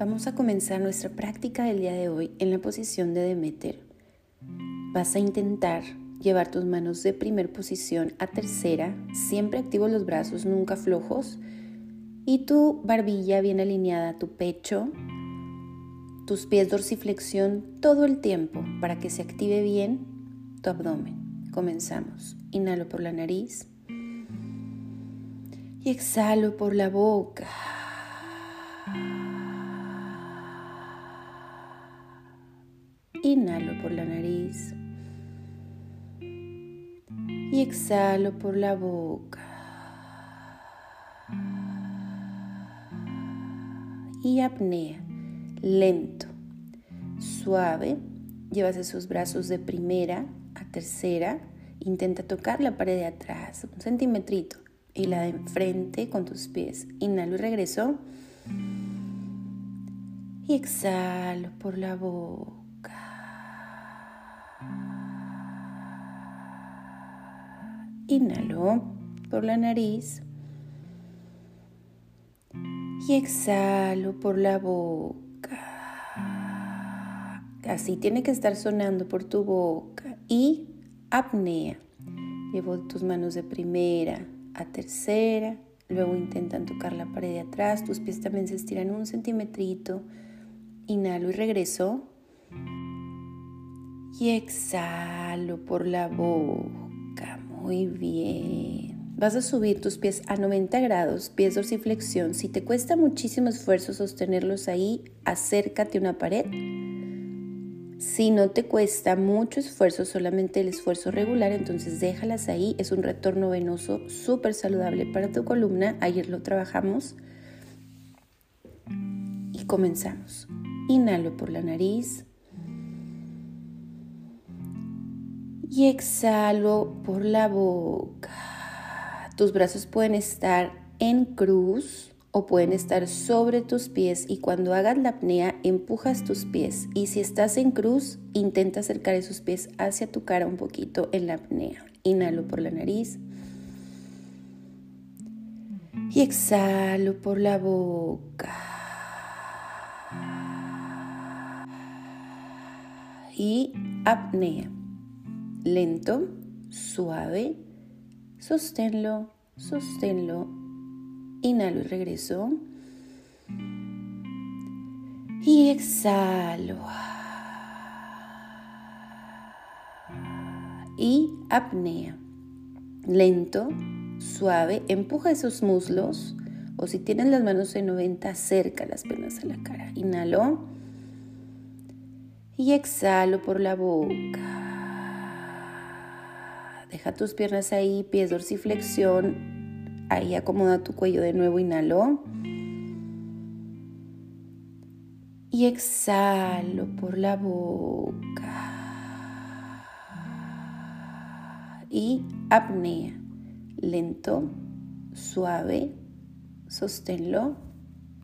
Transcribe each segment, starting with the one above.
Vamos a comenzar nuestra práctica del día de hoy en la posición de Demeter. Vas a intentar llevar tus manos de primer posición a tercera, siempre activos los brazos, nunca flojos, y tu barbilla bien alineada a tu pecho, tus pies dorsiflexión todo el tiempo para que se active bien tu abdomen. Comenzamos. Inhalo por la nariz y exhalo por la boca. Inhalo por la nariz y exhalo por la boca. Y apnea, lento, suave. Llevas esos brazos de primera a tercera. Intenta tocar la pared de atrás, un centímetrito, y la de enfrente con tus pies. Inhalo y regreso. Y exhalo por la boca. Inhalo por la nariz y exhalo por la boca. Así tiene que estar sonando por tu boca y apnea. Llevo tus manos de primera a tercera, luego intentan tocar la pared de atrás, tus pies también se estiran un centímetrito. Inhalo y regreso. Y exhalo por la boca. Muy bien. Vas a subir tus pies a 90 grados, pies dorsiflexión. Si te cuesta muchísimo esfuerzo sostenerlos ahí, acércate a una pared. Si no te cuesta mucho esfuerzo, solamente el esfuerzo regular, entonces déjalas ahí. Es un retorno venoso súper saludable para tu columna. Ayer lo trabajamos. Y comenzamos. Inhalo por la nariz. Y exhalo por la boca. Tus brazos pueden estar en cruz o pueden estar sobre tus pies y cuando hagas la apnea empujas tus pies y si estás en cruz intenta acercar esos pies hacia tu cara un poquito en la apnea. Inhalo por la nariz y exhalo por la boca. Y apnea lento, suave. Sosténlo, sosténlo. Inhalo y regreso. Y exhalo. Y apnea. Lento, suave. Empuja esos muslos. O si tienes las manos en 90, acerca las piernas a la cara. Inhalo. Y exhalo por la boca. Deja tus piernas ahí, pies dorsiflexión. Ahí acomoda tu cuello de nuevo, inhalo. Y exhalo por la boca. Y apnea. Lento, suave. Sosténlo,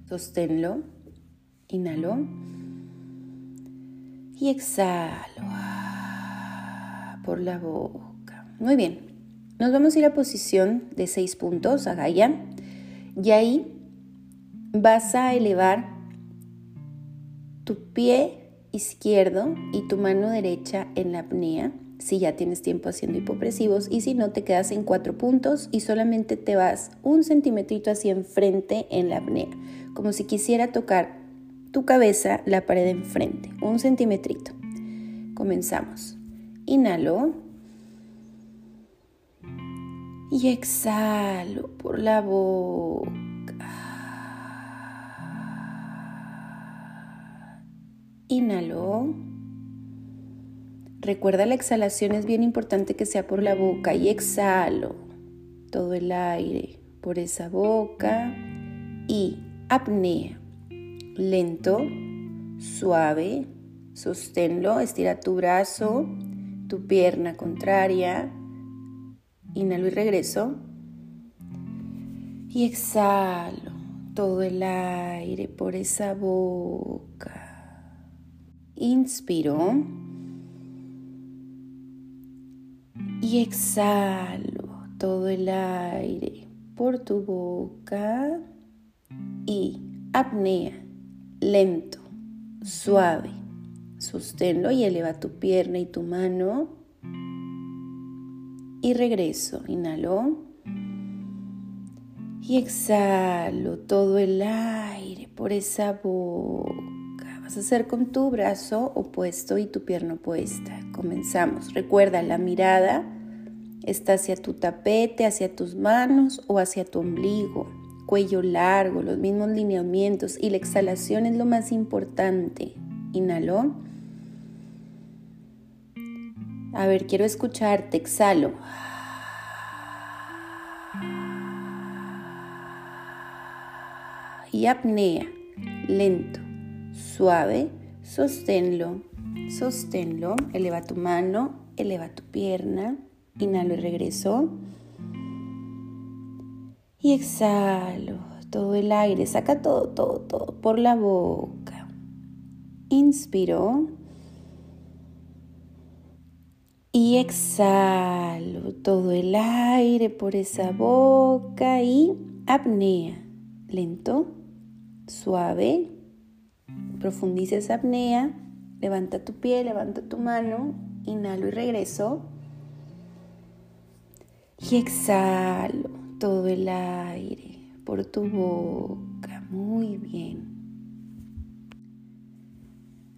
sosténlo. Inhalo. Y exhalo por la boca. Muy bien, nos vamos a ir a posición de seis puntos, a Gaia, y ahí vas a elevar tu pie izquierdo y tu mano derecha en la apnea, si ya tienes tiempo haciendo hipopresivos, y si no, te quedas en cuatro puntos y solamente te vas un centímetrito hacia enfrente en la apnea, como si quisiera tocar tu cabeza la pared enfrente, un centímetrito. Comenzamos. Inhalo y exhalo por la boca. Inhalo. Recuerda la exhalación es bien importante que sea por la boca y exhalo todo el aire por esa boca y apnea. Lento, suave, sosténlo, estira tu brazo, tu pierna contraria Inhalo y regreso. Y exhalo todo el aire por esa boca. Inspiro. Y exhalo todo el aire por tu boca. Y apnea. lento, suave. Sosténlo y eleva tu pierna y tu mano. Y regreso. Inhalo. Y exhalo todo el aire por esa boca. Vas a hacer con tu brazo opuesto y tu pierna opuesta. Comenzamos. Recuerda, la mirada está hacia tu tapete, hacia tus manos o hacia tu ombligo. Cuello largo, los mismos lineamientos y la exhalación es lo más importante. Inhalo. A ver, quiero escucharte. Exhalo. y apnea, lento, suave, sosténlo, sosténlo, eleva tu mano, eleva tu pierna, inhalo y regreso. Y exhalo todo el aire, saca todo, todo, todo por la boca. Inspiro. Y exhalo todo el aire por esa boca y apnea. Lento, suave, profundiza esa apnea, levanta tu pie, levanta tu mano, inhalo y regreso. Y exhalo todo el aire por tu boca, muy bien.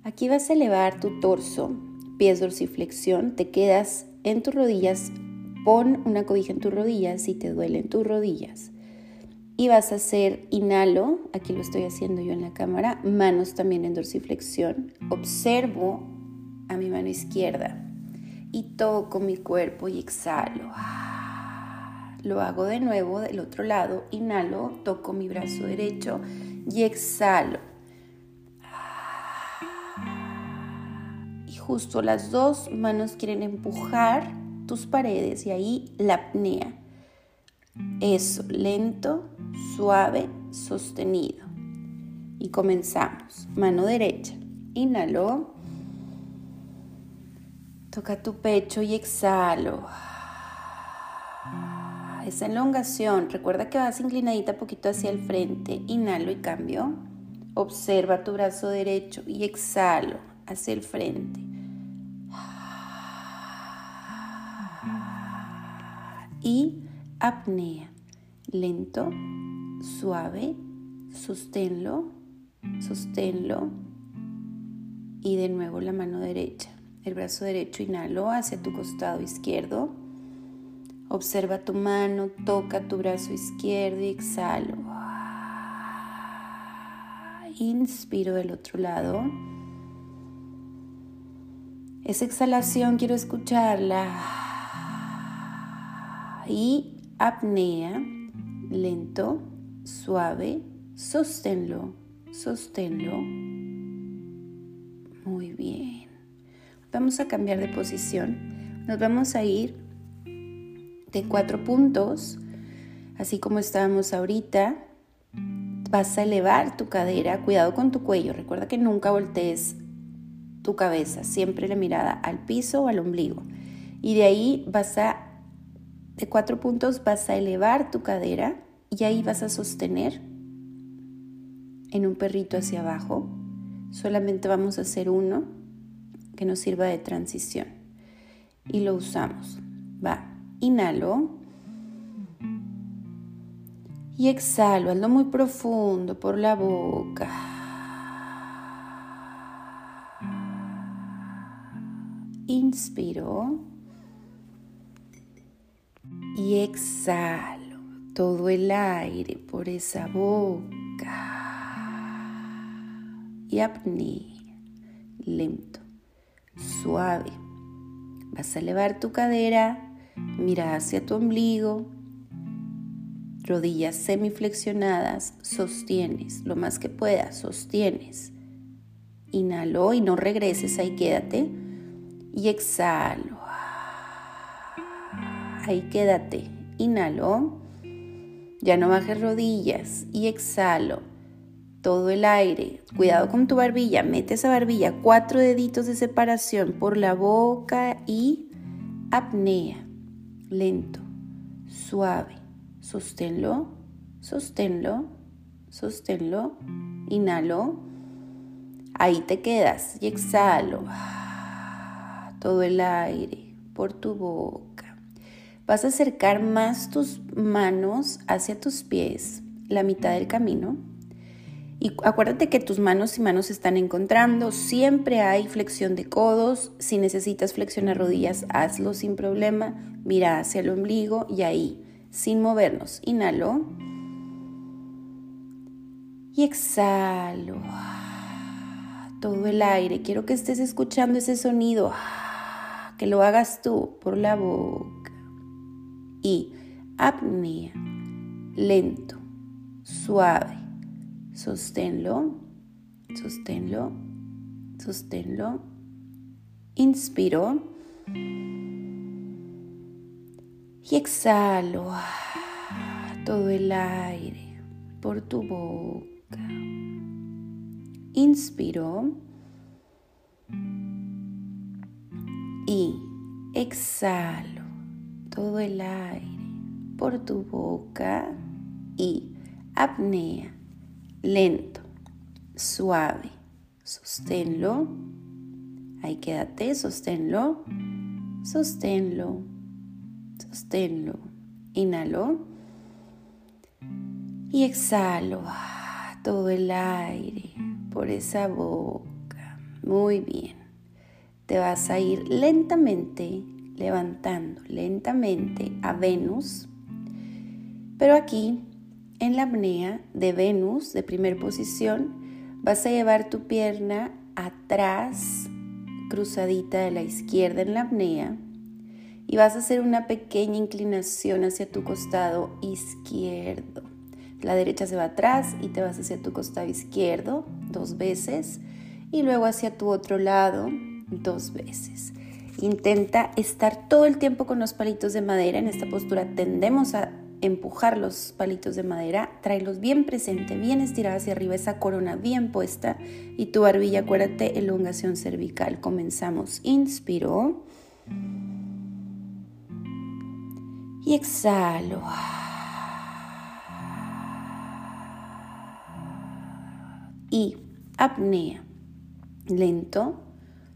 Aquí vas a elevar tu torso, pies dorsiflexión, te quedas en tus rodillas, pon una cobija en tus rodillas si te duelen tus rodillas y vas a hacer inhalo, aquí lo estoy haciendo yo en la cámara, manos también en dorsiflexión. Observo a mi mano izquierda y toco mi cuerpo y exhalo. Lo hago de nuevo del otro lado, inhalo, toco mi brazo derecho y exhalo. Justo las dos manos quieren empujar tus paredes y ahí la apnea. Eso, lento, suave, sostenido. Y comenzamos. Mano derecha. Inhalo. Toca tu pecho y exhalo. Esa elongación. Recuerda que vas inclinadita poquito hacia el frente. Inhalo y cambio. Observa tu brazo derecho y exhalo hacia el frente. Y apnea. Lento, suave, sosténlo, sosténlo y de nuevo la mano derecha. El brazo derecho inhalo hacia tu costado izquierdo. Observa tu mano, toca tu brazo izquierdo y exhalo. Inspiro del otro lado. Esa exhalación quiero escucharla. Y apnea lento, suave, sosténlo, sosténlo. Muy bien. Vamos a cambiar de posición. Nos vamos a ir de cuatro puntos, así como estábamos ahorita. Vas a elevar tu cadera, cuidado con tu cuello. Recuerda que nunca voltees tu cabeza, siempre la mirada al piso o al ombligo. Y de ahí vas a de cuatro puntos vas a elevar tu cadera y ahí vas a sostener en un perrito hacia abajo. Solamente vamos a hacer uno que nos sirva de transición. Y lo usamos. Va, inhalo. Y exhalo, hazlo muy profundo por la boca. Inspiro y exhalo todo el aire por esa boca y apnea lento, suave. Vas a elevar tu cadera, mira hacia tu ombligo, rodillas semiflexionadas, sostienes lo más que puedas, sostienes. Inhalo y no regreses, ahí quédate. Y exhalo ahí quédate. Inhalo. Ya no bajes rodillas y exhalo. Todo el aire. Cuidado con tu barbilla. Mete esa barbilla. Cuatro deditos de separación por la boca y apnea. Lento. Suave. Sosténlo. Sosténlo. Sosténlo. Inhalo. Ahí te quedas y exhalo todo el aire por tu boca. Vas a acercar más tus manos hacia tus pies, la mitad del camino. Y acuérdate que tus manos y manos se están encontrando. Siempre hay flexión de codos. Si necesitas flexionar rodillas, hazlo sin problema. Mira hacia el ombligo y ahí, sin movernos. Inhalo. Y exhalo. Todo el aire. Quiero que estés escuchando ese sonido que lo hagas tú por la boca. Apnea, lento, suave. Sosténlo, sosténlo, sosténlo. Inspiro. Y exhalo todo el aire por tu boca. Inspiro. y exhalo todo el aire por tu boca y apnea, lento, suave. Sosténlo. Ahí quédate, sosténlo. Sosténlo. Sosténlo. Inhalo. Y exhalo ah, todo el aire por esa boca. Muy bien te vas a ir lentamente levantando lentamente a Venus. Pero aquí, en la apnea de Venus, de primer posición, vas a llevar tu pierna atrás, cruzadita de la izquierda en la apnea, y vas a hacer una pequeña inclinación hacia tu costado izquierdo. La derecha se va atrás y te vas hacia tu costado izquierdo dos veces, y luego hacia tu otro lado dos veces. Intenta estar todo el tiempo con los palitos de madera. En esta postura tendemos a empujar los palitos de madera, tráelos bien presente, bien estirada hacia arriba, esa corona bien puesta y tu barbilla, acuérdate, elongación cervical. Comenzamos. Inspiro. Y exhalo. Y apnea. Lento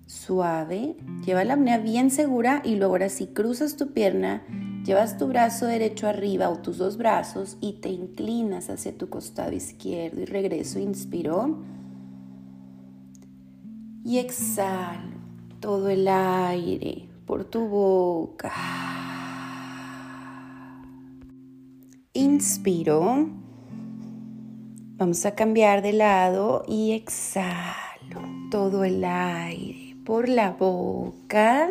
suave, lleva la apnea bien segura y luego ahora si cruzas tu pierna, llevas tu brazo derecho arriba o tus dos brazos y te inclinas hacia tu costado izquierdo y regreso, inspiro y exhalo todo el aire por tu boca. Inspiro. Vamos a cambiar de lado y exhalo todo el aire por la boca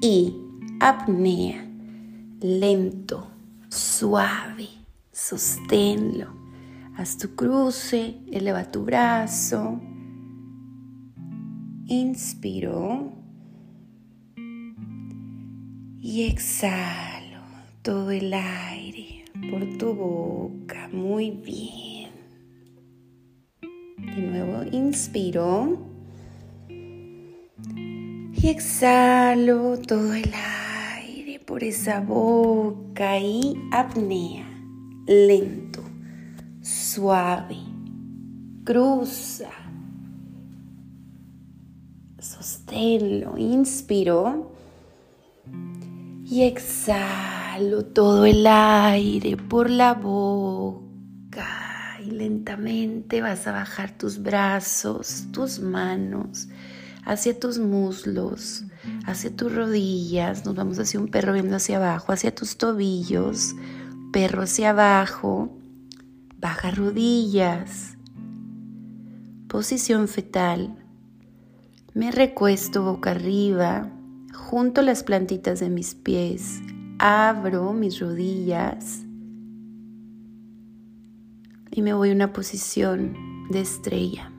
y apnea, lento, suave, sosténlo. Haz tu cruce, eleva tu brazo. Inspiro y exhalo todo el aire por tu boca. Muy bien. De nuevo, inspiro. Y exhalo todo el aire por esa boca y apnea. Lento, suave. Cruza. Sosténlo. Inspiro. Y exhalo todo el aire por la boca. Y lentamente vas a bajar tus brazos, tus manos hacia tus muslos, hacia tus rodillas, nos vamos hacia un perro viendo hacia abajo, hacia tus tobillos, perro hacia abajo, baja rodillas, posición fetal, me recuesto boca arriba, junto las plantitas de mis pies, abro mis rodillas y me voy a una posición de estrella.